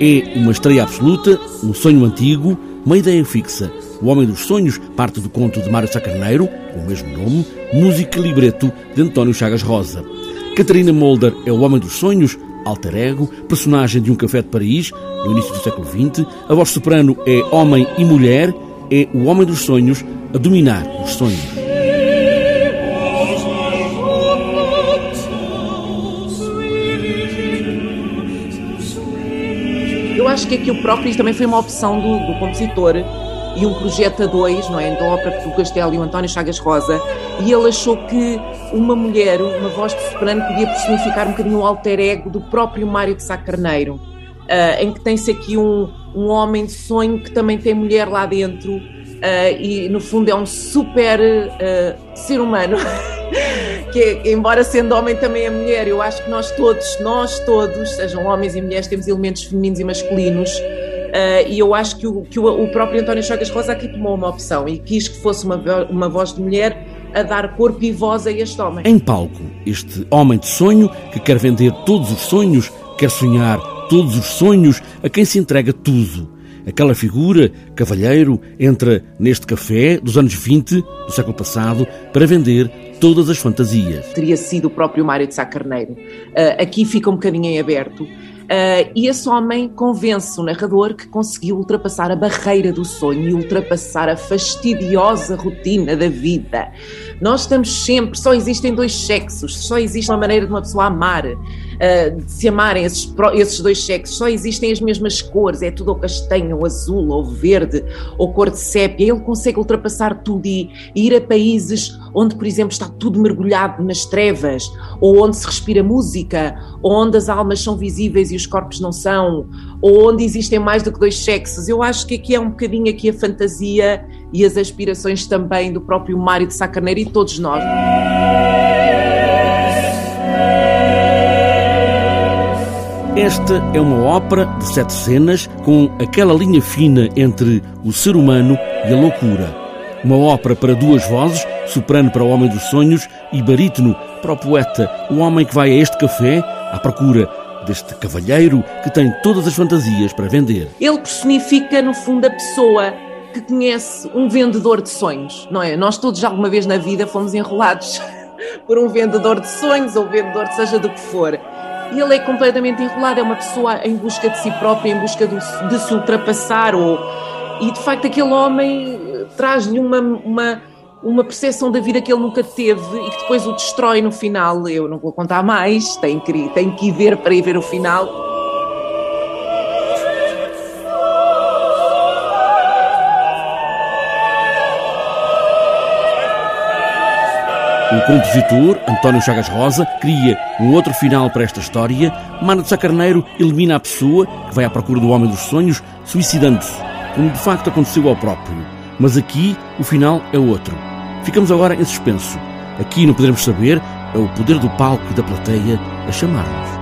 É uma estreia absoluta, um sonho antigo, uma ideia fixa. O Homem dos Sonhos parte do conto de Mário Sacarneiro, com o mesmo nome, música e libreto de António Chagas Rosa. Catarina Molder é o Homem dos Sonhos, alter ego, personagem de um café de Paris, no início do século XX. A voz soprano é homem e mulher, é o Homem dos Sonhos a dominar os sonhos. Acho que aqui o próprio também foi uma opção do, do compositor e um projeto a dois, não é? Da ópera do Castelo e o António Chagas Rosa, e ele achou que uma mulher, uma voz de soprano, podia personificar um bocadinho o alter ego do próprio Mário de Sá Carneiro, uh, em que tem-se aqui um, um homem de sonho que também tem mulher lá dentro, uh, e no fundo é um super uh, ser humano. que embora sendo homem também é mulher, eu acho que nós todos, nós todos, sejam homens e mulheres, temos elementos femininos e masculinos. Uh, e eu acho que, o, que o, o, próprio António Chagas Rosa aqui tomou uma opção e quis que fosse uma, uma voz de mulher a dar corpo e voz a este homem. Em palco, este homem de sonho que quer vender todos os sonhos, quer sonhar todos os sonhos, a quem se entrega tudo. Aquela figura, cavalheiro, entra neste café dos anos 20 do século passado para vender todas as fantasias. Teria sido o próprio Mário de Sá Carneiro. Uh, aqui fica um bocadinho em aberto. Uh, e esse homem convence o narrador que conseguiu ultrapassar a barreira do sonho e ultrapassar a fastidiosa rotina da vida. Nós estamos sempre, só existem dois sexos, só existe uma maneira de uma pessoa amar, uh, de se amarem esses, esses dois sexos, só existem as mesmas cores, é tudo ou castanho, ou azul, ou verde, ou cor de sépia. Ele consegue ultrapassar tudo e, e ir a países onde, por exemplo, está tudo mergulhado nas trevas, ou onde se respira música, ou onde as almas são visíveis e os corpos não são, ou onde existem mais do que dois sexos. Eu acho que aqui é um bocadinho aqui a fantasia e as aspirações também do próprio Mário de Sacarneiro e todos nós. Esta é uma ópera de sete cenas com aquela linha fina entre o ser humano e a loucura. Uma ópera para duas vozes, soprano para o homem dos sonhos e barítono para o poeta, o homem que vai a este café à procura deste cavalheiro que tem todas as fantasias para vender. Ele personifica, no fundo, a pessoa que conhece um vendedor de sonhos, não é? Nós todos, alguma vez na vida, fomos enrolados por um vendedor de sonhos ou vendedor de seja do que for. Ele é completamente enrolado, é uma pessoa em busca de si própria, em busca de, de se ultrapassar. Ou... E de facto, aquele homem traz-lhe uma, uma uma percepção da vida que ele nunca teve e que depois o destrói no final. Eu não vou contar mais, tem que, tem que ir ver para ir ver o final. O compositor, António Chagas Rosa, cria um outro final para esta história. Mana de Sacarneiro elimina a pessoa que vai à procura do homem dos sonhos, suicidando-se, como de facto aconteceu ao próprio. Mas aqui o final é outro. Ficamos agora em suspenso. Aqui não poderemos saber, é o poder do palco e da plateia a chamar-nos.